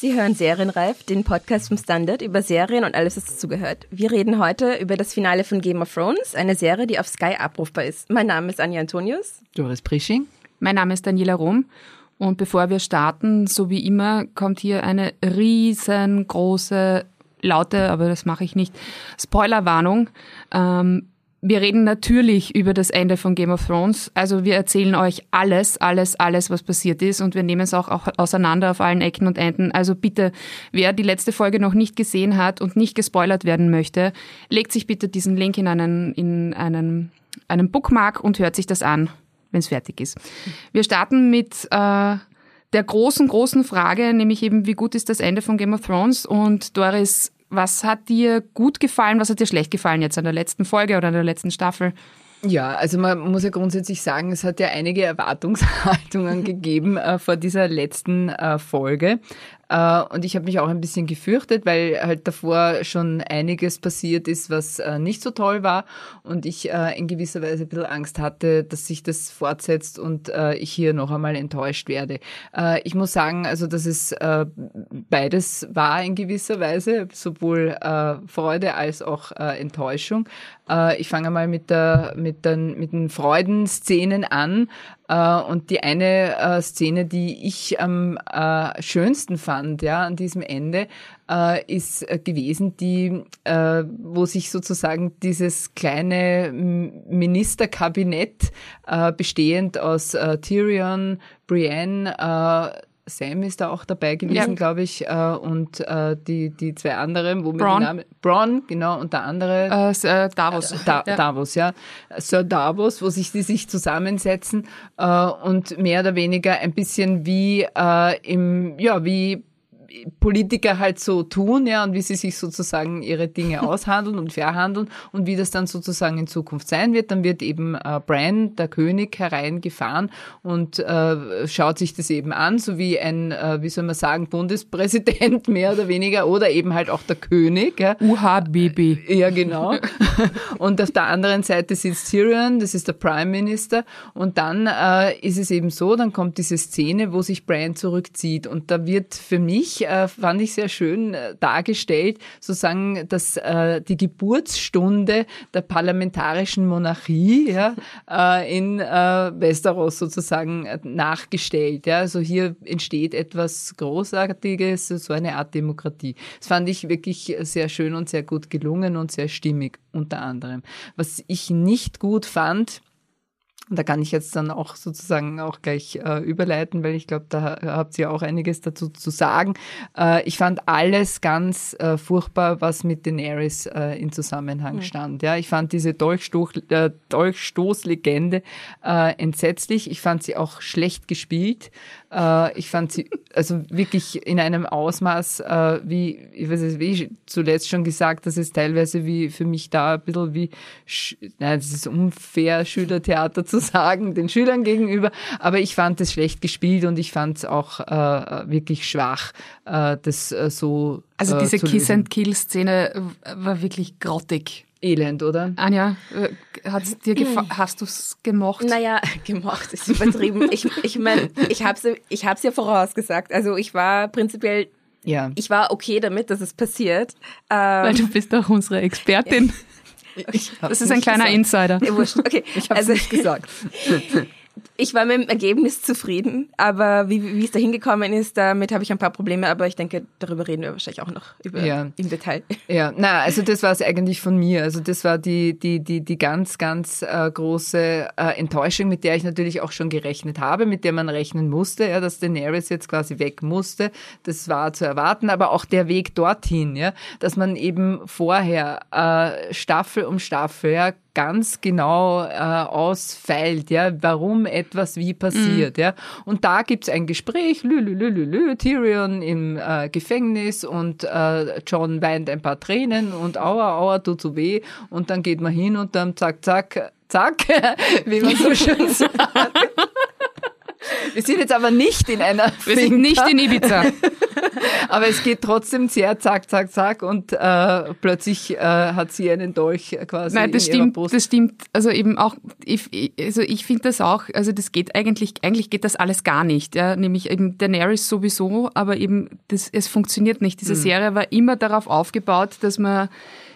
Sie hören Serienreif, den Podcast vom Standard über Serien und alles, was dazugehört. Wir reden heute über das Finale von Game of Thrones, eine Serie, die auf Sky abrufbar ist. Mein Name ist Anja Antonius. Doris Prisching. Mein Name ist Daniela Rom. Und bevor wir starten, so wie immer, kommt hier eine riesengroße, laute, aber das mache ich nicht, Spoilerwarnung. Ähm, wir reden natürlich über das Ende von Game of Thrones. Also wir erzählen euch alles, alles, alles, was passiert ist und wir nehmen es auch, auch auseinander auf allen Ecken und Enden. Also bitte, wer die letzte Folge noch nicht gesehen hat und nicht gespoilert werden möchte, legt sich bitte diesen Link in einen, in einen, einen Bookmark und hört sich das an, wenn es fertig ist. Wir starten mit äh, der großen, großen Frage, nämlich eben, wie gut ist das Ende von Game of Thrones? Und Doris, was hat dir gut gefallen, was hat dir schlecht gefallen jetzt an der letzten Folge oder an der letzten Staffel? Ja, also man muss ja grundsätzlich sagen, es hat ja einige Erwartungshaltungen gegeben äh, vor dieser letzten äh, Folge. Äh, und ich habe mich auch ein bisschen gefürchtet, weil halt davor schon einiges passiert ist, was äh, nicht so toll war. Und ich äh, in gewisser Weise ein bisschen Angst hatte, dass sich das fortsetzt und ich hier noch einmal enttäuscht werde. Ich muss sagen, also dass es beides war in gewisser Weise, sowohl Freude als auch Enttäuschung. Ich fange mal mit, der, mit, den, mit den Freudenszenen an. Und die eine Szene, die ich am schönsten fand, ja, an diesem Ende, äh, ist äh, gewesen, die, äh, wo sich sozusagen dieses kleine Ministerkabinett äh, bestehend aus äh, Tyrion, Brienne, äh, Sam ist da auch dabei gewesen, ja. glaube ich, äh, und äh, die, die zwei anderen, wo Braun. Name, Braun, genau, und der andere äh, Davos. Da, ja. Davos, ja. Sir Davos, wo sich die sich zusammensetzen und mehr oder weniger ein bisschen wie im, ja, wie Politiker halt so tun, ja, und wie sie sich sozusagen ihre Dinge aushandeln und verhandeln und wie das dann sozusagen in Zukunft sein wird. Dann wird eben äh, Bran, der König, hereingefahren und äh, schaut sich das eben an, so wie ein, äh, wie soll man sagen, Bundespräsident mehr oder weniger oder eben halt auch der König. Ja. UHBB. Ja, genau. und auf der anderen Seite sitzt Tyrion, das ist der Prime Minister. Und dann äh, ist es eben so, dann kommt diese Szene, wo sich Bran zurückzieht und da wird für mich äh, fand ich sehr schön äh, dargestellt, sozusagen, dass äh, die Geburtsstunde der parlamentarischen Monarchie ja, äh, in äh, Westeros sozusagen äh, nachgestellt. Ja. Also hier entsteht etwas Großartiges, so eine Art Demokratie. Das fand ich wirklich sehr schön und sehr gut gelungen und sehr stimmig unter anderem. Was ich nicht gut fand, und da kann ich jetzt dann auch sozusagen auch gleich äh, überleiten, weil ich glaube, da habt ihr auch einiges dazu zu sagen. Äh, ich fand alles ganz äh, furchtbar, was mit Daenerys äh, in Zusammenhang mhm. stand. Ja, ich fand diese Dolchstoß, äh, Dolchstoßlegende äh, entsetzlich. Ich fand sie auch schlecht gespielt. Äh, ich fand sie also wirklich in einem Ausmaß, äh, wie, ich weiß nicht, wie ich zuletzt schon gesagt, das ist teilweise wie für mich da ein bisschen wie, nein, das ist unfair, Schülertheater zu sagen, den Schülern gegenüber, aber ich fand es schlecht gespielt und ich fand es auch äh, wirklich schwach, äh, das äh, so Also diese Kiss and Kill Szene war wirklich grottig. Elend, oder? Anja, äh, hat's dir hast du es gemocht? Naja, gemocht ist übertrieben. ich ich meine, ich habe es ich hab's ja vorausgesagt. Also ich war prinzipiell, ja. ich war okay damit, dass es passiert. Ähm, Weil du bist doch unsere Expertin. Das ist ein kleiner gesagt. Insider. Ja, wurscht. Okay. Ich habe es also, nicht gesagt. ich war mit dem Ergebnis zufrieden, aber wie, wie es da hingekommen ist, damit habe ich ein paar Probleme, aber ich denke, darüber reden wir wahrscheinlich auch noch über, ja. im Detail. Ja, na, also das war es eigentlich von mir. Also das war die, die, die, die ganz, ganz äh, große äh, Enttäuschung, mit der ich natürlich auch schon gerechnet habe, mit der man rechnen musste, ja, dass Daenerys jetzt quasi weg musste. Das war zu erwarten, aber auch der Weg dorthin, ja, dass man eben vorher äh, Staffel um Staffel, ja, ganz genau äh, ausfeilt, ja, warum etwas wie passiert, mhm. ja. Und da gibt's ein Gespräch, lü, lü, lü, lü, lü, Tyrion im äh, Gefängnis und äh, John weint ein paar Tränen und aua, aua, tut so weh und dann geht man hin und dann zack, zack, zack, wie man so schön sagt. Wir sind jetzt aber nicht in einer Wir sind nicht in Ibiza. Aber es geht trotzdem sehr zack, zack, zack und äh, plötzlich äh, hat sie einen Dolch quasi Nein, das in stimmt, Brust. das stimmt. Also eben auch, ich, also ich finde das auch, also das geht eigentlich, eigentlich geht das alles gar nicht. Ja? Nämlich eben Daenerys sowieso, aber eben das, es funktioniert nicht. Diese Serie war immer darauf aufgebaut, dass man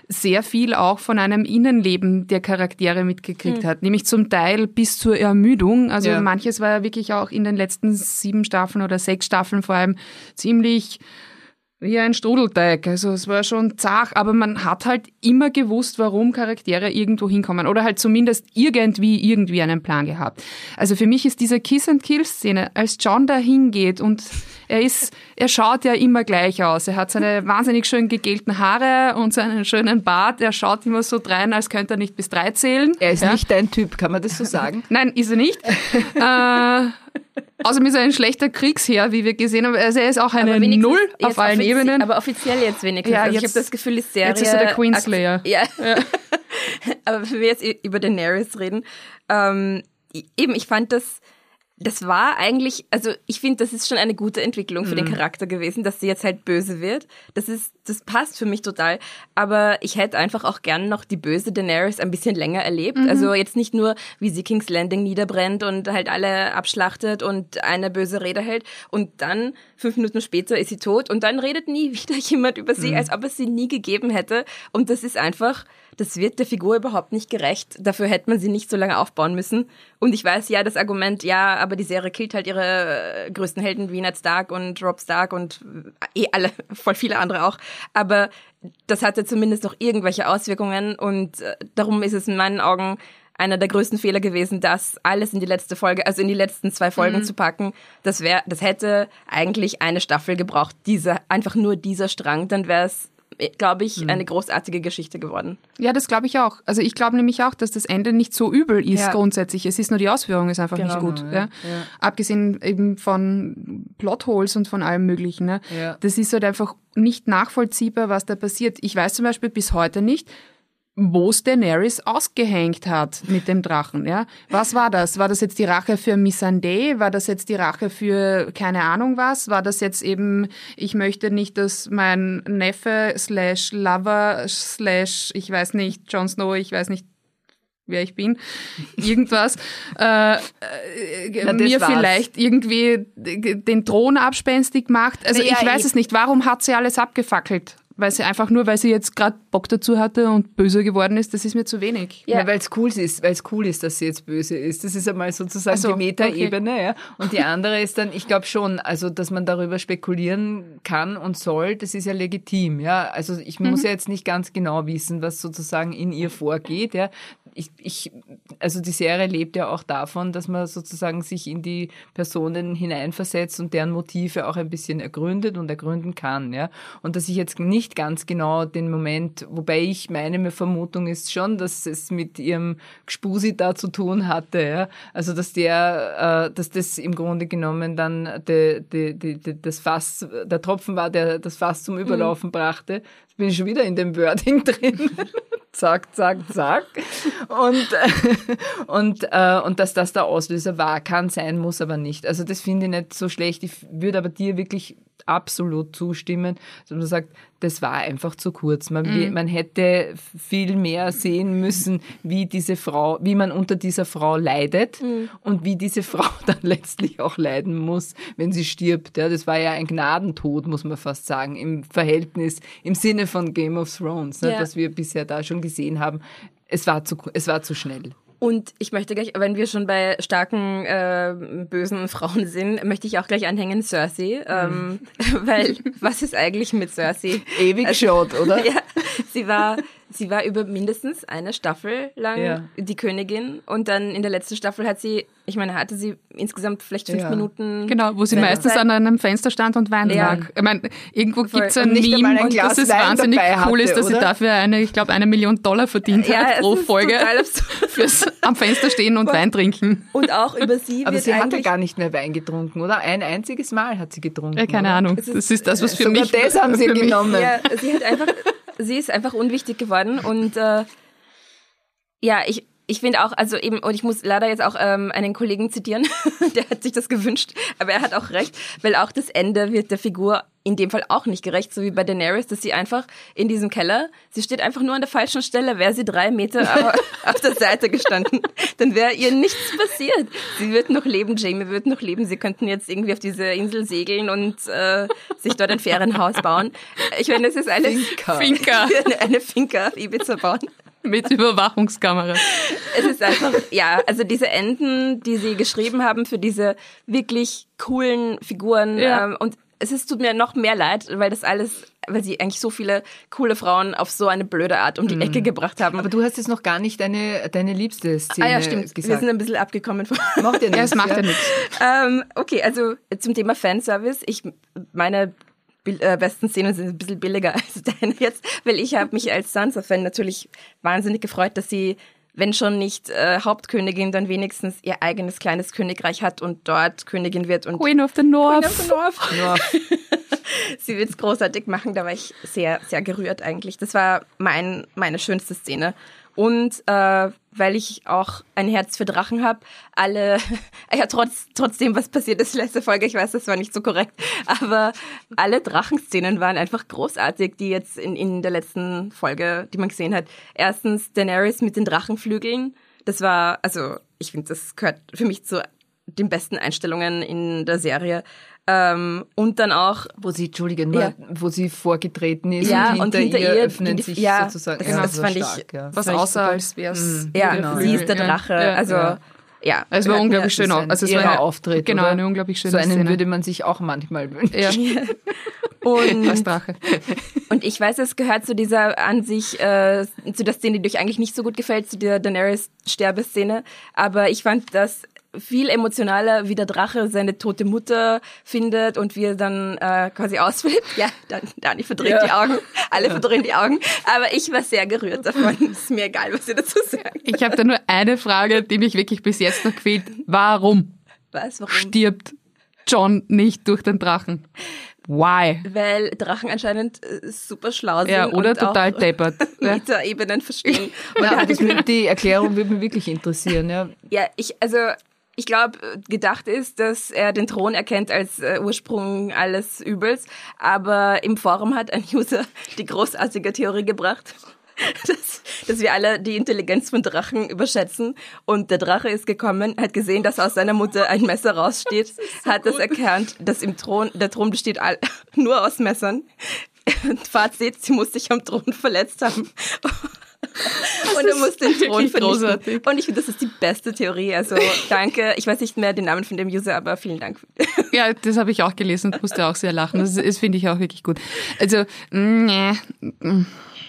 sehr viel auch von einem Innenleben der Charaktere mitgekriegt hat. Nämlich zum Teil bis zur Ermüdung. Also Ja. manches war ja wirklich auch in den letzten sieben Staffeln oder sechs Staffeln vor allem ziemlich wie ein Strudelteig. Also es war schon zart, aber man hat halt immer gewusst, warum Charaktere irgendwo hinkommen oder halt zumindest irgendwie irgendwie einen Plan gehabt. Also für mich ist diese Kiss and Kill Szene, als John da hingeht und er ist, er schaut ja immer gleich aus. Er hat seine wahnsinnig schön gegelten Haare und seinen schönen Bart. Er schaut immer so drein, als könnte er nicht bis drei zählen. er ist Ja. nicht dein Typ, kann man das so sagen? Nein, ist er nicht. äh, außerdem ist er ein schlechter Kriegsherr, wie wir gesehen haben. Also er ist auch eine Null auf allen Ebenen. Aber offiziell jetzt wenigstens. Ja, also ich jetzt- habe das Gefühl, die Serie... jetzt ist er der Queenslayer. Ja. aber wenn wir jetzt über Daenerys reden, ähm, eben, ich fand das... Das war eigentlich, also ich finde, das ist schon eine gute Entwicklung für den Charakter gewesen, dass sie jetzt halt böse wird. Das ist, das passt für mich total. Aber ich hätte einfach auch gern noch die böse Daenerys ein bisschen länger erlebt. Also jetzt nicht nur, wie sie King's Landing niederbrennt und halt alle abschlachtet und eine böse Rede hält und dann fünf Minuten später ist sie tot und dann redet nie wieder jemand über sie, als ob es sie nie gegeben hätte. Und das ist einfach, das wird der Figur überhaupt nicht gerecht. Dafür hätte man sie nicht so lange aufbauen müssen. Und ich weiß ja, das Argument, ja, aber die Serie killt halt ihre äh, größten Helden wie Ned Stark und Rob Stark und äh, eh alle, voll viele andere auch. Aber das hatte zumindest noch irgendwelche Auswirkungen und äh, darum ist es in meinen Augen einer der größten Fehler gewesen, das alles in die letzte Folge, also in die letzten zwei Folgen zu packen. Das wäre, das hätte eigentlich eine Staffel gebraucht. Diese, einfach nur dieser Strang, dann wäre es, glaube ich, eine großartige Geschichte geworden. Ja, das glaube ich auch. Also ich glaube nämlich auch, dass das Ende nicht so übel ist Ja. grundsätzlich. Es ist nur die Ausführung ist einfach Genau. nicht gut. Ja. Abgesehen eben von Plotholes und von allem Möglichen. Ne? Ja. Das ist halt einfach nicht nachvollziehbar, was da passiert. Ich weiß zum Beispiel bis heute nicht, wo Daenerys ausgehängt hat mit dem Drachen. Ja? Was war das? War das jetzt die Rache für Missandei? War das jetzt die Rache für keine Ahnung was? War das jetzt eben, ich möchte nicht, dass mein Neffe slash Lover slash, ich weiß nicht, Jon Snow, ich weiß nicht, wer ich bin, irgendwas, äh, äh, Na, mir war's. vielleicht irgendwie den Thron abspenstig macht. Also Na ja, ich weiß es nicht. Warum hat sie alles abgefackelt? Weil sie einfach nur, weil sie jetzt gerade Bock dazu hatte und böse geworden ist, das ist mir zu wenig. Ja, Ja. weil es cool ist, weil es cool ist, dass sie jetzt böse ist. Das ist einmal sozusagen so, die Metaebene, ja. Und die andere ist dann, ich glaube schon, also dass man darüber spekulieren kann und soll, das ist ja legitim, ja. Also ich muss ja jetzt nicht ganz genau wissen, was sozusagen in ihr vorgeht, ja. Ich, ich, also die Serie lebt ja auch davon, dass man sozusagen sich in die Personen hineinversetzt und deren Motive auch ein bisschen ergründet und ergründen kann, ja. Und dass ich jetzt nicht ganz genau den Moment, wobei ich meine Vermutung ist schon, dass es mit ihrem Gspusi da zu tun hatte, ja. Also dass der, äh, dass das im Grunde genommen dann de, de, de, de, das Fass, der Tropfen war, der das Fass zum Überlaufen brachte. Jetzt bin ich schon wieder in dem Wording drin. Zack, zack, zack. Und, äh, und, äh, und dass das der Auslöser war, kann sein, muss aber nicht. Also das finde ich nicht so schlecht. Ich würde aber dir wirklich absolut zustimmen, dass man sagt, das war einfach zu kurz. Man, Mhm. man hätte viel mehr sehen müssen, wie diese Frau, wie man unter dieser Frau leidet Mhm. und wie diese Frau dann letztlich auch leiden muss, wenn sie stirbt. Ja, das war ja ein Gnadentod, muss man fast sagen, im Verhältnis, im Sinne von Game of Thrones, ne, Ja. das wir bisher da schon gesehen haben. Es war zu, es war zu schnell. Und ich möchte gleich, wenn wir schon bei starken, äh, bösen Frauen sind, möchte ich auch gleich anhängen Cersei. Ähm, weil, was ist eigentlich mit Cersei? Ewig geschaut, oder? Ja, sie war, sie war über mindestens eine Staffel lang Ja. die Königin und dann in der letzten Staffel hat sie, ich meine, hatte sie insgesamt vielleicht fünf Ja. Minuten. Genau, wo sie meistens an einem Fenster stand und Wein Ja. lag. Ich meine, irgendwo Voll. gibt's ein Meme, ein und Glas dass es Wein wahnsinnig cool hatte, ist, dass sie oder? dafür eine, ich glaube, eine Million Dollar verdient Ja, hat es pro Folge fürs am Fenster stehen und Wein trinken. Und auch über sie Aber wird sie hatte eigentlich gar nicht mehr Wein getrunken, oder? Ein einziges Mal hat sie getrunken. Ja, keine oder? Ahnung. Es ist- Das ist das, was für Sogar mich. das haben sie genommen. Ja, sie hat einfach, sie ist einfach unwichtig geworden und äh, ja, ich ich finde auch, also eben, und ich muss leider jetzt auch ähm, einen Kollegen zitieren, der hat sich das gewünscht, aber er hat auch recht, weil auch das Ende wird der Figur in dem Fall auch nicht gerecht, so wie bei Daenerys, dass sie einfach in diesem Keller, sie steht einfach nur an der falschen Stelle, wäre sie drei Meter auf der Seite gestanden, dann wäre ihr nichts passiert. Sie wird noch leben, Jamie wird noch leben, sie könnten jetzt irgendwie auf diese Insel segeln und äh, sich dort ein Ferienhaus bauen. Ich meine, das ist eine Finca. Finca. eine Finca auf Ibiza bauen. Mit Überwachungskamera. Es ist einfach, ja, also diese Enden, die sie geschrieben haben für diese wirklich coolen Figuren Ja. ähm, und es ist, tut mir noch mehr leid, weil das alles, weil sie eigentlich so viele coole Frauen auf so eine blöde Art um die Ecke gebracht haben. Aber du hast jetzt noch gar nicht deine, deine liebste Szene ah ja, stimmt. Wir gesagt. sind ein bisschen abgekommen von. Macht ja Ja, nichts. es macht ja nichts. ähm, okay, also zum Thema Fanservice. Ich meine äh, besten Szenen sind ein bisschen billiger als deine jetzt, weil ich habe mich als Sansa-Fan natürlich wahnsinnig gefreut, dass sie, wenn schon nicht äh, Hauptkönigin, dann wenigstens ihr eigenes kleines Königreich hat und dort Königin wird und Queen of the North. Nur sie wird's großartig machen. Da war ich sehr, sehr gerührt eigentlich. Das war mein, meine schönste Szene. Und äh, weil ich auch ein Herz für Drachen habe, alle, ja trotz trotzdem was passiert ist letzte Folge, ich weiß, das war nicht so korrekt, aber alle Drachenszenen waren einfach großartig, die jetzt in, in der letzten Folge, die man gesehen hat. Erstens Daenerys mit den Drachenflügeln. Das war, also ich finde, das gehört für mich zu den besten Einstellungen in der Serie. Ähm, und dann auch wo sie, Entschuldige, nur, Ja. wo sie vorgetreten ist Ja, und hinter, und hinter ihr ihr öffnen die- sich ja, sozusagen. das- ja, das so fand ich- stark, ja. Was außer als wär's. Ja, Genau. sie ist der Drache. ja, also ja. ja. Es war unglaublich schön Das ein Also es war ja- Auftritt, Genau, oder? eine unglaublich schöne So einen Szene. würde man sich auch manchmal wünschen. ja, Und, als Drache. und ich weiß, es gehört zu dieser an sich, äh, zu der Szene, die euch eigentlich nicht so gut gefällt, zu der Daenerys Sterbeszene. Aber ich fand das viel emotionaler, wie der Drache seine tote Mutter findet und wie er dann äh, quasi ausflippt. Ja, dann, Dani verdreht Ja. die Augen, alle verdrehen die Augen. Aber ich war sehr gerührt davon. Ist mir egal, was ihr dazu sagt. Ich habe da nur eine Frage, die mich wirklich bis jetzt noch quält. Warum Was, warum? stirbt John nicht durch den Drachen? Why? Weil Drachen anscheinend äh, super schlau sind. Ja, oder und total deppert. Ja. Metaebenen verstehen. Ja, das, die Erklärung würde mich wirklich interessieren. Ja. Ja, ich, also ich glaube, gedacht ist, dass er den Thron erkennt als äh, Ursprung alles Übels, aber im Forum hat ein User die großartige Theorie gebracht. Dass, dass wir alle die Intelligenz von Drachen überschätzen. Und der Drache ist gekommen, hat gesehen, dass aus seiner Mutter ein Messer raussteht, hat das erkannt, dass im Thron, der Thron besteht all, nur aus Messern. Und Fazit, sie muss sich am Thron verletzt haben. Und er muss den Thron vernichten. Und ich finde, das ist die beste Theorie. Also danke. Ich weiß nicht mehr den Namen von dem User, aber vielen Dank. Ja, das habe ich auch gelesen und musste auch sehr lachen. Das, das finde ich auch wirklich gut. Also, nee.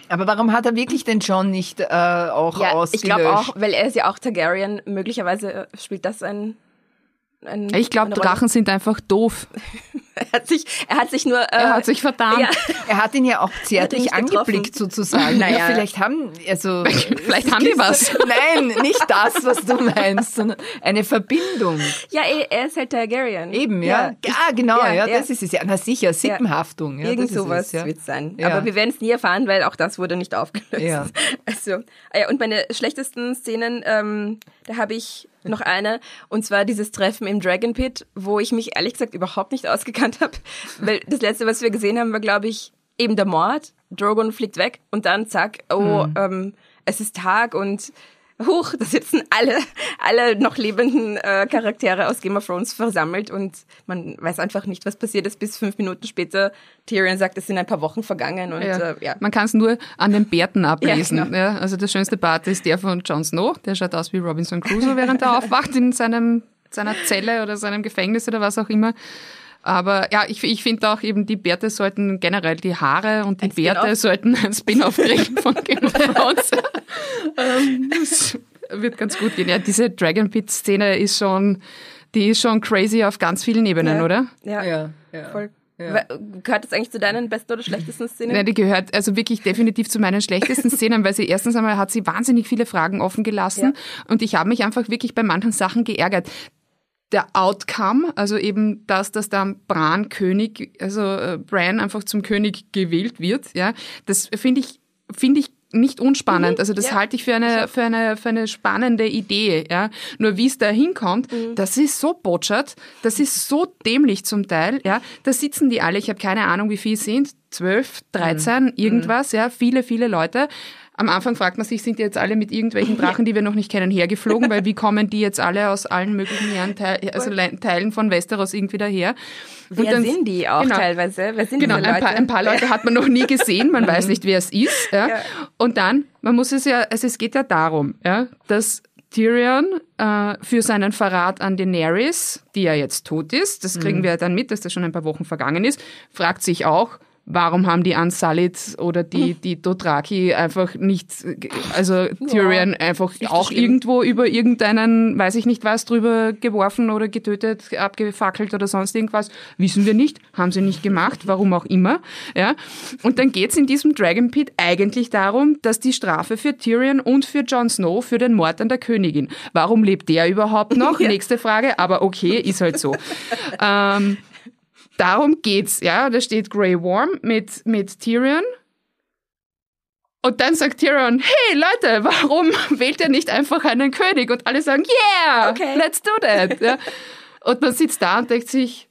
Aber warum hat er wirklich den John nicht äh, auch Ja, ich ausgelöscht? glaube auch, weil er ist ja auch Targaryen. Möglicherweise äh, spielt das ein. Ein Ich glaube. Drachen sind einfach doof. Er hat sich, er hat sich nur. Äh, Er hat sich verdammt. Ja, Er hat ihn ja auch zärtlich angeblickt sozusagen. Naja. Ja, vielleicht haben, also Vielleicht haben die was. Nein, nicht das, was du meinst, sondern eine Verbindung. ja, er er ist halt Targaryen. Eben, ja. Ja, ich- genau, ja, ja, ja. das ist es ja. Na sicher, Sippenhaftung. Ja, Irgend sowas es, ja. wird sein. Ja. Aber wir werden es nie erfahren, weil auch das wurde nicht aufgelöst. Ja. Also, ah ja, und meine schlechtesten Szenen, ähm, da habe ich noch eine, und zwar dieses Treffen im Dragon Pit, wo ich mich ehrlich gesagt überhaupt nicht ausgekannt habe. Weil das letzte, was wir gesehen haben, war, glaube ich, eben der Mord. Drogon fliegt weg und dann zack, oh, ähm, es ist Tag und Huch, da sitzen alle, alle noch lebenden äh, Charaktere aus Game of Thrones versammelt und man weiß einfach nicht, was passiert ist, bis fünf Minuten später Tyrion sagt, es sind ein paar Wochen vergangen und Ja. Äh, ja. Man kann es nur an den Bärten ablesen. Ja, Ja, genau. also der schönste Bart ist der von Jon Snow. Der schaut aus wie Robinson Crusoe, während er aufwacht in seinem, seiner Zelle oder seinem Gefängnis oder was auch immer. Aber ja, ich, ich finde auch eben, die Bärte sollten generell, die Haare und die Ein? Bärte sollten ein Spin-off kriegen von Game of Thrones. Ähm, das wird ganz gut gehen. Ja, diese Dragon Pit-Szene ist schon, die ist schon crazy auf ganz vielen Ebenen, Ja. oder? Ja, Ja, ja. voll. Ja. Gehört das eigentlich zu deinen besten oder schlechtesten Szenen? Ja, die gehört also wirklich definitiv zu meinen schlechtesten Szenen, weil sie erstens einmal hat sie wahnsinnig viele Fragen offen gelassen und ich habe mich einfach wirklich bei manchen Sachen geärgert. Der Outcome, also eben das, dass dann Bran König, also äh, Bran einfach zum König gewählt wird, ja, das finde ich finde ich nicht unspannend. Also das ja. halte ich für eine, für eine, für eine spannende Idee, ja. Nur wie es da hinkommt, mhm. das ist so botschert, das ist so dämlich zum Teil, ja. Da sitzen die alle, ich habe keine Ahnung, wie viele sind, zwölf, dreizehn, mhm. irgendwas, ja, viele, viele Leute. Am Anfang fragt man sich, sind die jetzt alle mit irgendwelchen Drachen, die wir noch nicht kennen, hergeflogen, weil wie kommen die jetzt alle aus allen möglichen Herren, also Teilen von Westeros irgendwie daher? Wer dann, sind die auch genau, teilweise? Wer sind genau, ein paar, ein paar, Leute hat man noch nie gesehen, man weiß nicht, wer es ist. Ja. ja. Und dann, man muss es ja, also es geht ja darum, ja, dass Tyrion äh, für seinen Verrat an Daenerys, die ja jetzt tot ist, das kriegen mhm. wir dann mit, dass das schon ein paar Wochen vergangen ist, fragt sich auch, warum haben die Unsullied oder die, die Dothraki einfach nicht, also Tyrion ja, einfach auch schlimm. irgendwo über irgendeinen, weiß ich nicht was, drüber geworfen oder getötet, abgefackelt oder sonst irgendwas. Wissen wir nicht, haben sie nicht gemacht, warum auch immer. Ja. Und dann geht's in diesem Dragon Pit eigentlich darum, dass die Strafe für Tyrion und für Jon Snow für den Mord an der Königin. Warum lebt der überhaupt noch? Ja. Nächste Frage, aber okay, ist halt so. ähm, darum geht's, ja. Da steht Grey Worm mit, mit Tyrion. Und dann sagt Tyrion, hey Leute, warum wählt ihr nicht einfach einen König? Und alle sagen, yeah, okay. let's do that. Ja. Und man sitzt da und denkt sich,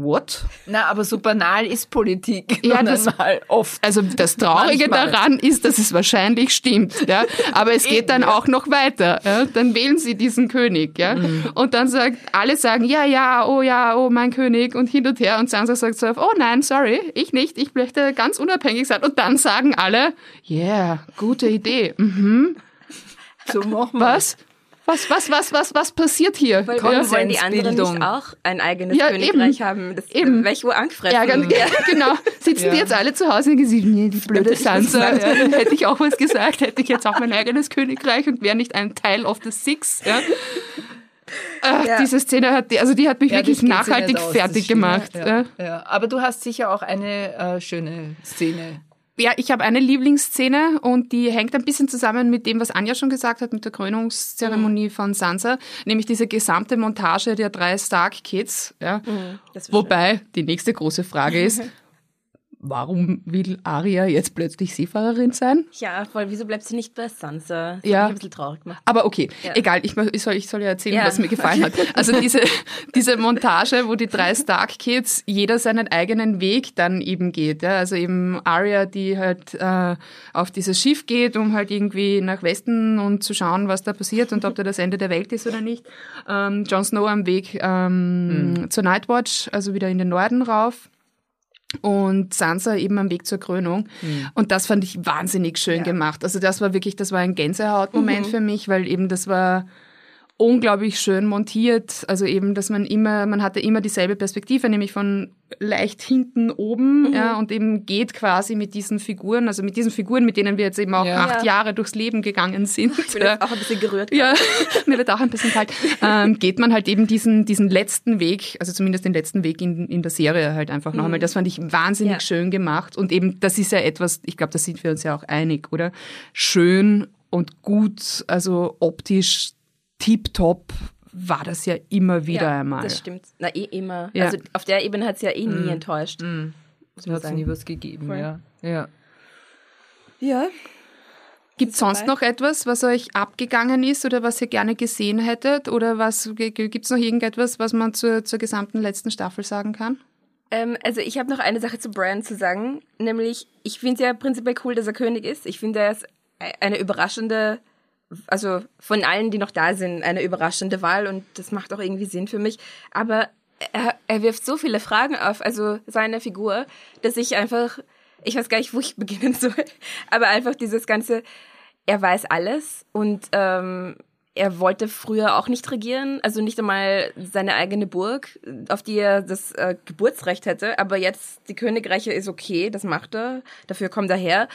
What? Na, aber so banal ist Politik. Ja, das mal oft. Also das Traurige Manchmal. daran ist, dass es wahrscheinlich stimmt. Ja, aber es geht dann auch noch weiter. Ja? Dann wählen sie diesen König. Ja, mhm. und dann sagt alle sagen ja, ja, oh ja, oh mein König und hin und her und Sansa sagt so, oh nein, sorry, ich nicht, ich möchte ganz unabhängig sein. Und dann sagen alle, yeah, gute Idee. Mhm. So machen wir. Was? Was, was, was, was, was passiert hier? Weil ja. wollen die anderen nicht auch ein eigenes ja, Königreich eben, haben? Das eben. ich wohl angefressen. Ja, ganz, ja, genau. Sitzen ja. die jetzt alle zu Hause und gesagt, nee, die blöde Sansa. Ja. Hätte ich auch was gesagt, hätte ich jetzt auch mein eigenes Königreich und wäre nicht ein Teil of the Six. Ja. Ach, ja. Diese Szene hat, also die hat mich ja, wirklich nachhaltig fertig gemacht. Ja, ja, Aber du hast sicher auch eine äh, schöne Szene ja, ich habe eine Lieblingsszene und die hängt ein bisschen zusammen mit dem, was Anja schon gesagt hat, mit der Krönungszeremonie mhm. von Sansa, nämlich diese gesamte Montage der drei Stark Kids. Ja. Mhm, Wobei schön. die nächste große Frage ist, warum will Aria jetzt plötzlich Seefahrerin sein? Ja, voll. Wieso bleibt sie nicht bei Sansa? Das ja. Mich ein bisschen traurig gemacht. Aber okay, ja. egal. Ich, ich, soll, ich soll ja erzählen, ja. was mir gefallen hat. Also diese, diese Montage, wo die drei Stark Kids jeder seinen eigenen Weg dann eben geht. Ja? Also eben Aria, die halt äh, auf dieses Schiff geht, um halt irgendwie nach Westen und zu schauen, was da passiert und ob da das Ende der Welt ist oder nicht. Ähm, Jon Snow am Weg ähm, mhm. zur Nightwatch, also wieder in den Norden rauf und Sansa eben am Weg zur Krönung. Mhm. Und das fand ich wahnsinnig schön ja. gemacht. Also das war wirklich, das war ein Gänsehautmoment mhm. für mich, weil eben das war unglaublich schön montiert. Also eben, dass man immer, man hatte immer dieselbe Perspektive, nämlich von leicht hinten oben, mhm. ja, und eben geht quasi mit diesen Figuren, also mit diesen Figuren, mit denen wir jetzt eben auch ja. acht Jahre durchs Leben gegangen sind. Ich bin ja. auch ein bisschen gerührt. Ja, mir wird auch ein bisschen kalt. Ähm, geht man halt eben diesen, diesen letzten Weg, also zumindest den letzten Weg in, in der Serie halt einfach mhm. nochmal. Das fand ich wahnsinnig ja. schön gemacht und eben, das ist ja etwas, ich glaube, da sind wir uns ja auch einig, oder? Schön und gut, also optisch tiptop war das ja immer wieder ja, einmal. Das stimmt. Na, eh immer. Ja. Also auf der Ebene hat es ja eh nie mm. enttäuscht. Mm. Es hat nie was gegeben, Voll. ja. Ja. ja. Gibt es sonst noch etwas, was euch abgegangen ist oder was ihr gerne gesehen hättet? Oder was gibt es noch irgendetwas, was man zur, zur gesamten letzten Staffel sagen kann? Ähm, also ich habe noch eine Sache zu Bran zu sagen, nämlich ich finde es ja prinzipiell cool, dass er König ist. Ich finde, er ist eine überraschende also von allen, die noch da sind, eine überraschende Wahl und das macht auch irgendwie Sinn für mich. Aber er, er wirft so viele Fragen auf, also seine Figur, dass ich einfach, ich weiß gar nicht, wo ich beginnen soll, aber einfach dieses ganze, er weiß alles und ähm, er wollte früher auch nicht regieren, also nicht einmal seine eigene Burg, auf die er das äh, Geburtsrecht hätte. Aber jetzt die Königreiche ist okay, das macht er, dafür kommt er her.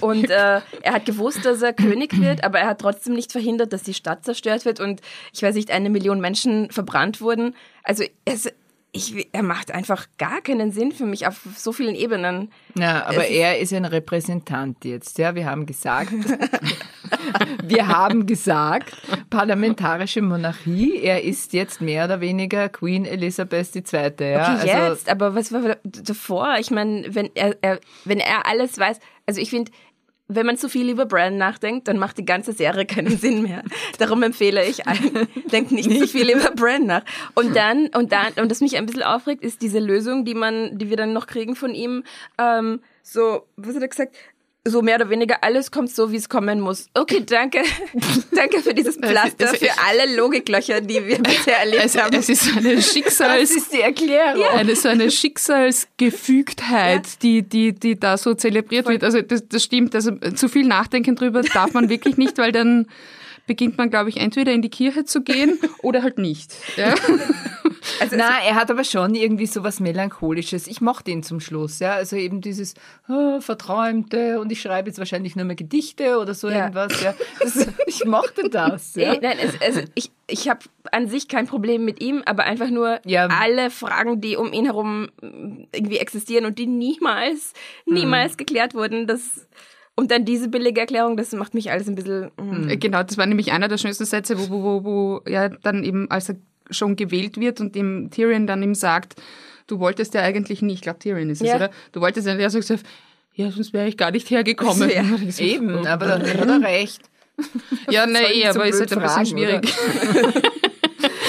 Und äh, er hat gewusst, dass er König wird, aber er hat trotzdem nicht verhindert, dass die Stadt zerstört wird und ich weiß nicht, eine Million Menschen verbrannt wurden. Also es, ich, er macht einfach gar keinen Sinn für mich auf so vielen Ebenen. Ja, aber es er ist ein Repräsentant jetzt. Ja, wir haben gesagt, wir haben gesagt, parlamentarische Monarchie. Er ist jetzt mehr oder weniger Queen Elizabeth II. Ja? Okay, also, jetzt, aber was war davor? Ich meine, wenn er, er, wenn er alles weiß, also ich finde, wenn man zu viel über Bran nachdenkt, dann macht die ganze Serie keinen Sinn mehr. Darum empfehle ich allen, denkt nicht zu viel über Bran nach. Und dann, und dann, und das mich ein bisschen aufregt, ist diese Lösung, die man, die wir dann noch kriegen von ihm, ähm, so, was hat er gesagt? So mehr oder weniger alles kommt so, wie es kommen muss. Okay, danke. danke für dieses Pflaster, für alle Logiklöcher, die wir bisher erlebt es, haben. Es ist eine Schicksals... Das ist die Erklärung. Ja. Eine, so eine Schicksalsgefügtheit, ja. die, die, die da so zelebriert Voll. wird. Also das, das stimmt. Also zu viel nachdenken drüber darf man wirklich nicht, weil dann beginnt man, glaube ich, entweder in die Kirche zu gehen oder halt nicht. Ja? Also, Na, er hat aber schon irgendwie so was Melancholisches. Ich mochte ihn zum Schluss, ja. Also eben dieses oh, Verträumte und ich schreibe jetzt wahrscheinlich nur mehr Gedichte oder so ja. irgendwas, ja. Das, ich mochte das. Ja. Nein, es, also ich, ich habe an sich kein Problem mit ihm, aber einfach nur ja. alle Fragen, die um ihn herum irgendwie existieren und die niemals, niemals hm. geklärt wurden, das und dann diese billige Erklärung, das macht mich alles ein bisschen. Mm. Genau, das war nämlich einer der schönsten Sätze, wo, wo, wo, wo ja dann eben, als er schon gewählt wird und dem Tyrion dann ihm sagt, du wolltest ja eigentlich nicht, ich glaube Tyrion ist es, ja. oder? Du wolltest ja, er sagt, ja, sonst wäre ich gar nicht hergekommen. Ja, eben, aber dann hat er recht. Ja, nee, aber ist halt ein bisschen schwierig.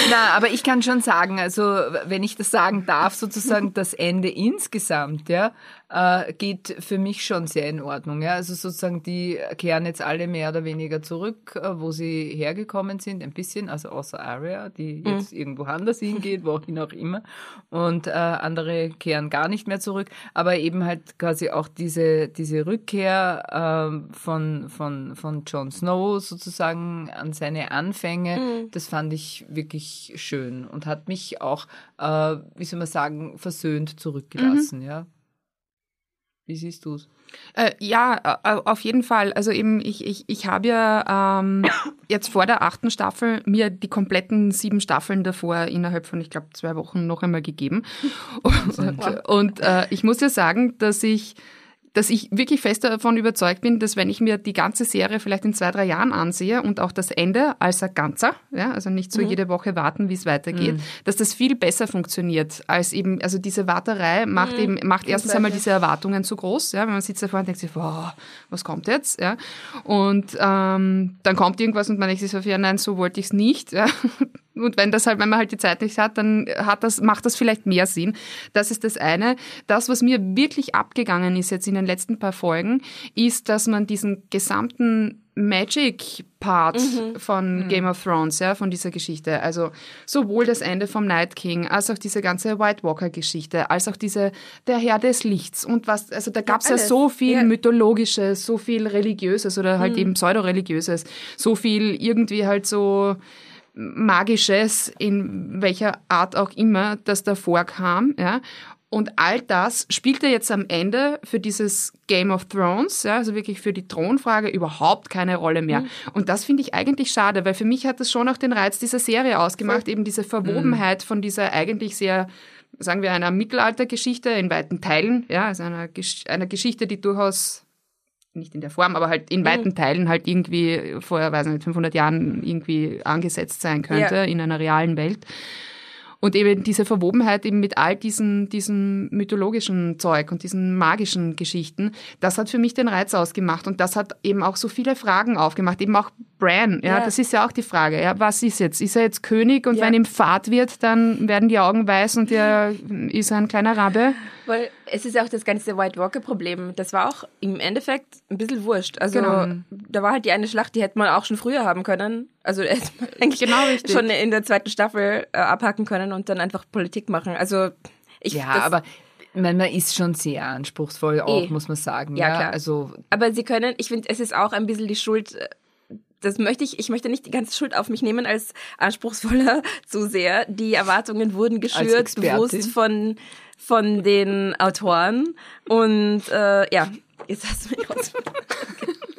Na, aber ich kann schon sagen, also wenn ich das sagen darf, sozusagen das Ende insgesamt, ja, äh, geht für mich schon sehr in Ordnung. Ja? Also sozusagen, die kehren jetzt alle mehr oder weniger zurück, äh, wo sie hergekommen sind, ein bisschen, also außer Aria, die mhm. jetzt mhm. irgendwo anders hingeht, wohin auch immer. Und äh, andere kehren gar nicht mehr zurück. Aber eben halt quasi auch diese, diese Rückkehr äh, von, von, von Jon Snow sozusagen an seine Anfänge, mhm. das fand ich wirklich schön und hat mich auch, äh, wie soll man sagen, versöhnt zurückgelassen, mhm. ja. Wie siehst du es? Äh, ja, auf jeden Fall. Also eben, ich, ich, ich habe ja ähm, jetzt vor der achten Staffel mir die kompletten sieben Staffeln davor innerhalb von, ich glaube, zwei Wochen noch einmal gegeben. Und, und äh, ich muss ja sagen, dass ich dass ich wirklich fest davon überzeugt bin, dass wenn ich mir die ganze Serie vielleicht in zwei, drei Jahren ansehe und auch das Ende als ein Ganzer, ja, also nicht so mhm. jede Woche warten, wie es weitergeht, mhm. dass das viel besser funktioniert als eben, also diese Warterei macht mhm. eben, macht erstens einmal diese Erwartungen zu groß, ja, wenn man sitzt davor und denkt sich, wow, was kommt jetzt, ja, und ähm, dann kommt irgendwas und man denkt sich so, ja, nein, so wollte ich es nicht, ja, und wenn das halt, wenn man halt die Zeit nicht hat, dann hat das, macht das vielleicht mehr Sinn. Das ist das eine. Das, was mir wirklich abgegangen ist jetzt in den letzten paar Folgen, ist, dass man diesen gesamten Magic-Part mhm. von mhm. Game of Thrones, ja, von dieser Geschichte. Also sowohl das Ende vom Night King, als auch diese ganze White Walker-Geschichte, als auch diese Der Herr des Lichts und was, also da gab es ja, ja, so viel ja. Mythologisches, so viel Religiöses oder halt mhm. eben Pseudo-Religiöses, so viel irgendwie halt so Magisches, in welcher Art auch immer, das da vorkam, ja. Und all das spielte jetzt am Ende für dieses Game of Thrones, ja, also wirklich für die Thronfrage überhaupt keine Rolle mehr. Mhm. Und das finde ich eigentlich schade, weil für mich hat das schon auch den Reiz dieser Serie ausgemacht, Voll. eben diese Verwobenheit mhm. von dieser eigentlich sehr, sagen wir, einer Mittelaltergeschichte in weiten Teilen, ja, also einer, einer Geschichte, die durchaus nicht in der Form, aber halt in weiten mhm. Teilen halt irgendwie vor, weiß nicht, 500 Jahren irgendwie angesetzt sein könnte ja. in einer realen Welt. Und eben diese Verwobenheit eben mit all diesen, diesen mythologischen Zeug und diesen magischen Geschichten, das hat für mich den Reiz ausgemacht und das hat eben auch so viele Fragen aufgemacht, eben auch Bran, ja, ja. das ist ja auch die Frage, ja, was ist jetzt? Ist er jetzt König und ja. wenn ihm Fahrt wird, dann werden die Augen weiß und er ist ein kleiner Rabe? Weil es ist ja auch das ganze White Walker Problem, das war auch im Endeffekt ein bisschen wurscht. Also genau. da war halt die eine Schlacht, die hätte man auch schon früher haben können. Also hätte man eigentlich genau schon in der zweiten Staffel äh, abhaken können und dann einfach Politik machen. Also ich Ja, aber man, man ist schon sehr anspruchsvoll auch, eh. muss man sagen. Ja, ja, klar. Also aber sie können, ich finde, es ist auch ein bisschen die Schuld äh, das möchte ich, ich möchte nicht die ganze Schuld auf mich nehmen als anspruchsvoller zu sehr. Die Erwartungen wurden geschürt, bewusst von, von den Autoren. Und äh, ja, jetzt hast du mich raus.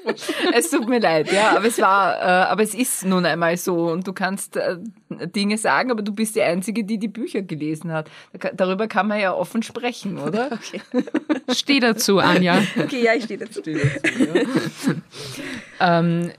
es tut mir leid, ja, aber es war, äh, aber es ist nun einmal so und du kannst äh, Dinge sagen, aber du bist die Einzige, die die Bücher gelesen hat. Darüber kann man ja offen sprechen, oder? Okay. Steh dazu, Anja. Okay, ja, ich stehe dazu. Steh dazu ja. ähm,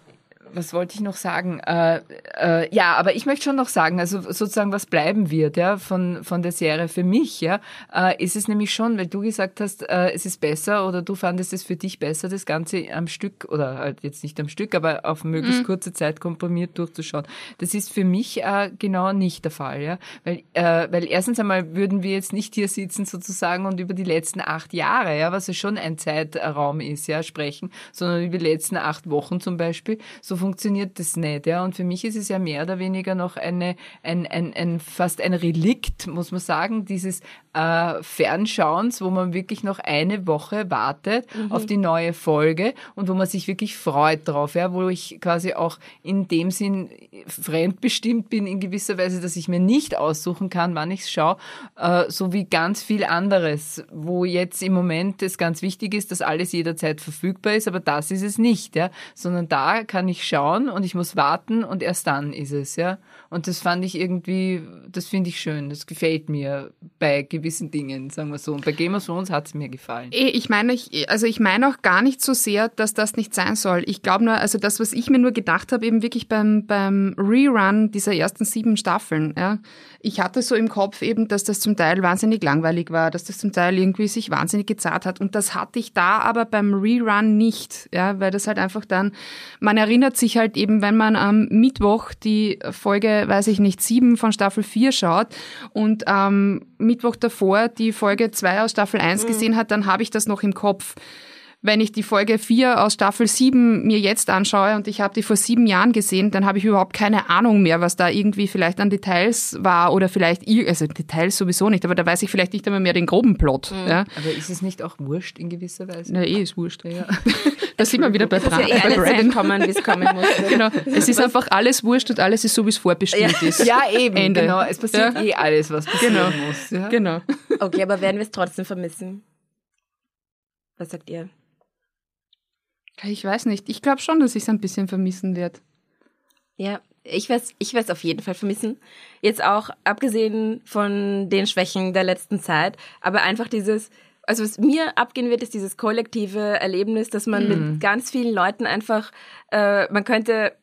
was wollte ich noch sagen? Äh, äh, ja, aber ich möchte schon noch sagen, also sozusagen, was bleiben wird, ja, von, von der Serie für mich, ja, äh, ist es nämlich schon, weil du gesagt hast, äh, es ist besser oder du fandest es für dich besser, das Ganze am Stück oder halt jetzt nicht am Stück, aber auf möglichst mhm. kurze Zeit komprimiert durchzuschauen. Das ist für mich äh, genau nicht der Fall, ja, weil, äh, weil erstens einmal würden wir jetzt nicht hier sitzen sozusagen und über die letzten acht Jahre, ja, was ja schon ein Zeitraum ist, ja, sprechen, sondern über die letzten acht Wochen zum Beispiel, so funktioniert das nicht. Ja? Und für mich ist es ja mehr oder weniger noch eine, ein, ein, ein fast ein Relikt, muss man sagen, dieses äh, Fernschauens, wo man wirklich noch eine Woche wartet mhm. auf die neue Folge und wo man sich wirklich freut drauf, ja? wo ich quasi auch in dem Sinn fremdbestimmt bin in gewisser Weise, dass ich mir nicht aussuchen kann, wann ich es schaue, äh, so wie ganz viel anderes, wo jetzt im Moment es ganz wichtig ist, dass alles jederzeit verfügbar ist, aber das ist es nicht, ja, sondern da kann ich schauen und ich muss warten und erst dann ist es, ja. Und das fand ich irgendwie, das finde ich schön, das gefällt mir bei gewissen Dingen, sagen wir so. Und bei Game of Thrones hat es mir gefallen. Eh, ich meine, also ich meine auch gar nicht so sehr, dass das nicht sein soll. Ich glaube nur, also das, was ich mir nur gedacht habe, eben wirklich beim, beim Rerun dieser ersten sieben Staffeln, ja, ich hatte so im Kopf eben, dass das zum Teil wahnsinnig langweilig war, dass das zum Teil irgendwie sich wahnsinnig gezahlt hat. Und das hatte ich da aber beim Rerun nicht, ja, weil das halt einfach dann, man erinnert sich halt eben, wenn man am Mittwoch die Folge, weiß ich nicht, sieben von Staffel 4 schaut und am Mittwoch davor die Folge 2 aus Staffel 1 mhm. gesehen hat, dann habe ich das noch im Kopf wenn ich die Folge 4 aus Staffel 7 mir jetzt anschaue und ich habe die vor sieben Jahren gesehen, dann habe ich überhaupt keine Ahnung mehr, was da irgendwie vielleicht an Details war oder vielleicht, also Details sowieso nicht, aber da weiß ich vielleicht nicht einmal mehr den groben Plot. Mhm. Ja. Aber ist es nicht auch wurscht in gewisser Weise? Na, eh ist wurscht. Ja. da sind wir wieder bei, Bra ja eh bei Brand. Kommen, wie es kommen muss. genau. Es ist einfach alles wurscht und alles ist so, wie es vorbestimmt ja. ist. Ja, eben. Ende. Genau. Es passiert eh alles, was passieren genau. muss. Ja? Genau. Okay, aber werden wir es trotzdem vermissen? Was sagt ihr? Ich weiß nicht. Ich glaube schon, dass ich es ein bisschen vermissen werde. Ja, ich werde es ich werd's auf jeden Fall vermissen. Jetzt auch abgesehen von den Schwächen der letzten Zeit, aber einfach dieses, also was mir abgehen wird, ist dieses kollektive Erlebnis, dass man mm. mit ganz vielen Leuten einfach, äh, man könnte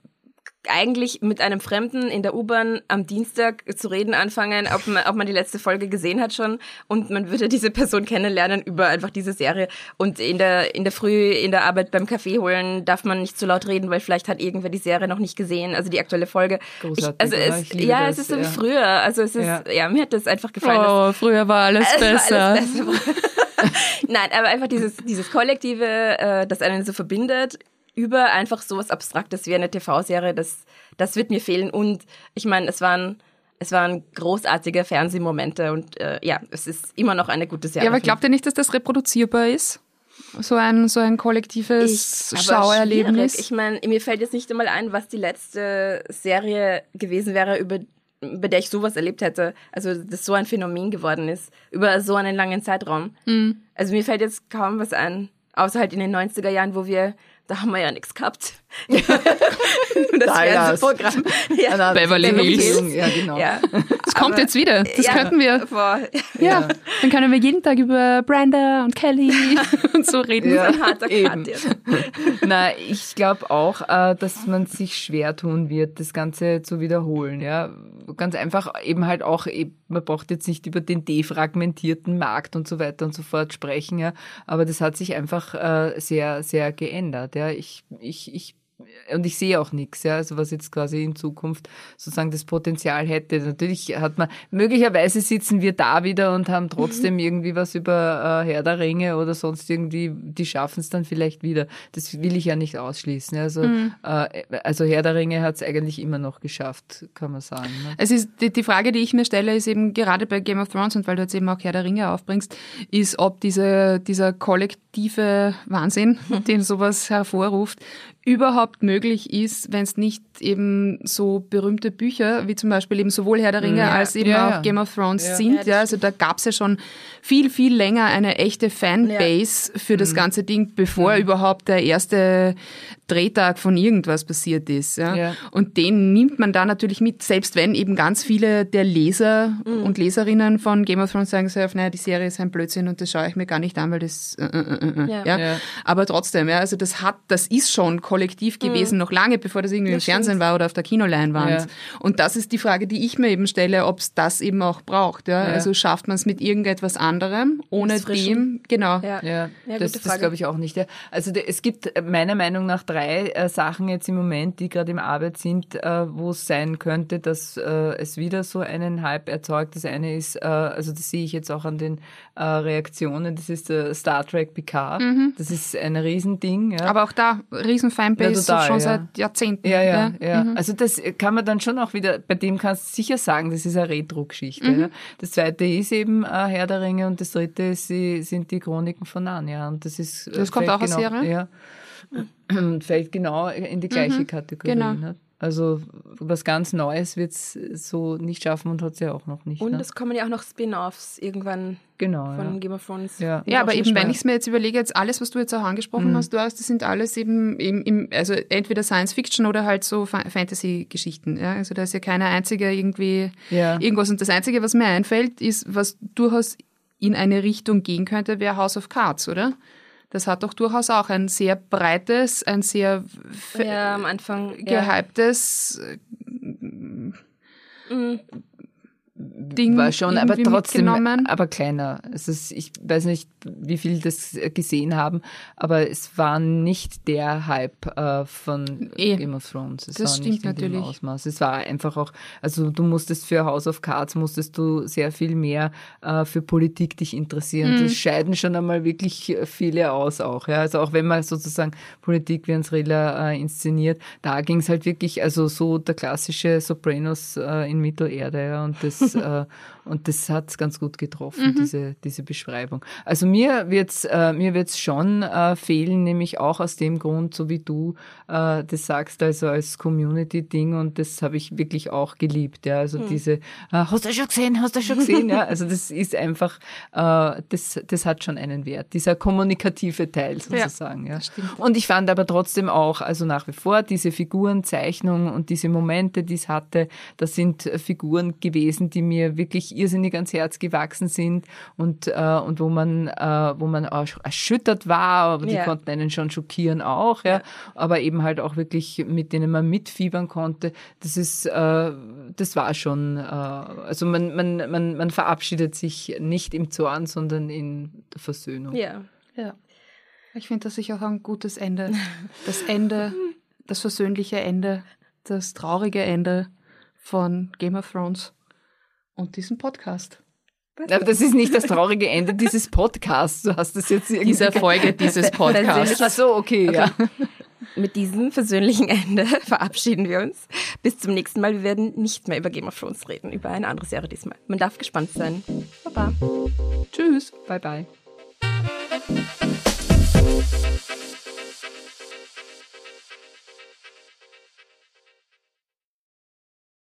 eigentlich mit einem Fremden in der U-Bahn am Dienstag zu reden anfangen, ob man, ob man die letzte Folge gesehen hat schon und man würde diese Person kennenlernen über einfach diese Serie und in der in der Früh in der Arbeit beim Kaffee holen darf man nicht zu laut reden, weil vielleicht hat irgendwer die Serie noch nicht gesehen, also die aktuelle Folge. Großartig, ich, also es, ja, das, es ist so ja. wie früher, also es ist ja. ja. mir hat das einfach gefallen. Oh, früher war alles besser. War alles besser. Nein, aber einfach dieses dieses kollektive, äh, das einen so verbindet über einfach sowas Abstraktes wie eine TV-Serie, das, das wird mir fehlen. Und ich meine, es waren es waren großartige Fernsehmomente und äh, ja, es ist immer noch eine gute Serie. Ja, aber glaubt ihr nicht, dass das reproduzierbar ist? So ein, so ein kollektives ich, Schauerlebnis? Ich meine, mir fällt jetzt nicht einmal ein, was die letzte Serie gewesen wäre, über, über der ich sowas erlebt hätte. Also, dass so ein Phänomen geworden ist, über so einen langen Zeitraum. Mhm. Also, mir fällt jetzt kaum was ein, außer halt in den 90er Jahren, wo wir da haben wir ja nichts gehabt. das Fernsehprogramm. Ja. Beverly Hills. Ja, genau. Ja. Das kommt jetzt wieder. Das ja, könnten wir. Vor, ja. ja. Dann können wir jeden Tag über Brenda und Kelly und so reden. Ja, ein harter Cut Na, ich glaube auch, äh, dass man sich schwer tun wird, das Ganze zu wiederholen. Ja, ganz einfach eben halt auch, man braucht jetzt nicht über den defragmentierten Markt und so weiter und so fort sprechen, ja, aber das hat sich einfach äh, sehr, sehr geändert. Ja, ich, ich, ich und ich sehe auch nichts, ja, also was jetzt quasi in Zukunft sozusagen das Potenzial hätte. Natürlich hat man, möglicherweise sitzen wir da wieder und haben trotzdem mhm. irgendwie was über äh, Herr der Ringe oder sonst irgendwie, die schaffen es dann vielleicht wieder. Das will ich ja nicht ausschließen. Also, mhm. äh, also Herr der Ringe hat es eigentlich immer noch geschafft, kann man sagen. Ne? Es ist, die, die Frage, die ich mir stelle, ist eben gerade bei Game of Thrones und weil du jetzt eben auch Herr der Ringe aufbringst, ist, ob diese, dieser kollektive Wahnsinn, den sowas hervorruft, überhaupt möglich ist, wenn es nicht eben so berühmte Bücher wie zum Beispiel eben sowohl Herr der Ringe ja, als eben ja, auch Game of Thrones ja. sind. Ja, also da gab es ja schon viel, viel länger eine echte Fanbase für das mhm. ganze Ding, bevor mhm. überhaupt der erste Drehtag von irgendwas passiert ist. Ja? Ja. Und den nimmt man da natürlich mit, selbst wenn eben ganz viele der Leser und Leserinnen von Game of Thrones sagen, so, naja, die Serie ist ein Blödsinn und das schaue ich mir gar nicht an, weil das äh, äh, äh, äh, Ja. ja. Ja. Aber trotzdem, ja, also das hat, das ist schon kollektiv gewesen, noch lange bevor das irgendwie im Das Fernsehen stimmt. war oder auf der Kinoleinwand. Ja. Und das ist die Frage, die ich mir eben stelle, ob es das eben auch braucht. Ja? Ja. Also schafft man es mit irgendetwas anderem, ohne dem, genau. Ja. Ja, Ja, das, das Frage. glaube ich auch nicht. Ja. Also es gibt äh, meiner Meinung nach drei äh, Sachen jetzt im Moment, die gerade im Arbeit sind, äh, wo es sein könnte, dass äh, es wieder so einen Hype erzeugt. Das eine ist, äh, also das sehe ich jetzt auch an den äh, Reaktionen, das ist der Star Trek Picard. Das ist ein Riesending. Ja. Aber auch da, riesen Fanbase, Ja, schon ja. seit Jahrzehnten. Ja, ja, ja. Also das kann man dann schon auch wieder, bei dem kannst du sicher sagen, das ist eine Retro-Geschichte. Ja. Das zweite ist eben äh, Herr der Ringe und das dritte ist, sind die Chroniken von Narnia. Und das ist. Das kommt auch genau, Serie? Ja. Und fällt genau in die gleiche Kategorie. genau. Ne? Also was ganz Neues wird's so nicht schaffen und hat sie auch noch nicht. Und ne? es kommen ja auch noch Spin-offs irgendwann genau. von Ja. Game of Thrones. Ja. Ja, aber eben, wenn ich es mir jetzt überlege, jetzt alles, was du jetzt auch angesprochen hast, du hast, das sind alles eben, eben im, also entweder Science Fiction oder halt so Fa- Fantasy-Geschichten. Ja? Also da ist ja keiner einziger irgendwie Ja. irgendwas. Und das Einzige, was mir einfällt, ist, was durchaus in eine Richtung gehen könnte, wäre House of Cards, oder? Das hat doch durchaus auch ein sehr breites, ein sehr Ja, am Anfang. Ja. gehyptes äh, Mhm. Ding war schon, aber trotzdem, aber kleiner. Es ist, ich weiß nicht, wie viel das gesehen haben, aber es war nicht der Hype äh, von Eh. Game of Thrones. Es Das stimmt natürlich. Ausmaß. Es war einfach auch, also du musstest für House of Cards musstest du sehr viel mehr äh, für Politik dich interessieren. Mhm. Das scheiden schon einmal wirklich viele aus auch. Ja, also auch wenn man sozusagen Politik wie ein Thriller äh, inszeniert, da ging es halt wirklich, also so der klassische Sopranos äh, in Mittelerde, ja, und das äh, und das hat ganz gut getroffen, diese diese Beschreibung. Also mir wird's äh, mir wird's schon äh, fehlen, nämlich auch aus dem Grund, so wie du äh, das sagst, also als Community-Ding und das habe ich wirklich auch geliebt, ja, also diese äh, hast du schon gesehen, hast du schon gesehen, ja, also das ist einfach, äh, das das hat schon einen Wert, dieser kommunikative Teil sozusagen, ja. Und ich fand aber trotzdem auch, also nach wie vor diese Figurenzeichnung und diese Momente, die es hatte, das sind Figuren gewesen, die mir wirklich irrsinnig ans Herz gewachsen sind und, äh, und wo man, äh, wo man auch erschüttert war, aber die Ja. konnten einen schon schockieren auch, ja. Aber eben halt auch wirklich, mit denen man mitfiebern konnte. Das ist, äh, das war schon, äh, also man, man, man, man verabschiedet sich nicht im Zorn, sondern in der Versöhnung. Ja. Ja. Ich finde das sicher auch ein gutes Ende. Das Ende, das versöhnliche Ende, das traurige Ende von Game of Thrones und diesem Podcast. Aber das ist nicht das traurige Ende dieses Podcasts. Du hast das jetzt irgendwie. Dieser Folge dieses Podcasts. Ach so, okay, ja. Mit diesem versöhnlichen Ende verabschieden wir uns. Bis zum nächsten Mal. Wir werden nicht mehr über Game of Thrones reden, über eine andere Serie diesmal. Man darf gespannt sein. Baba. Tschüss. Bye, bye.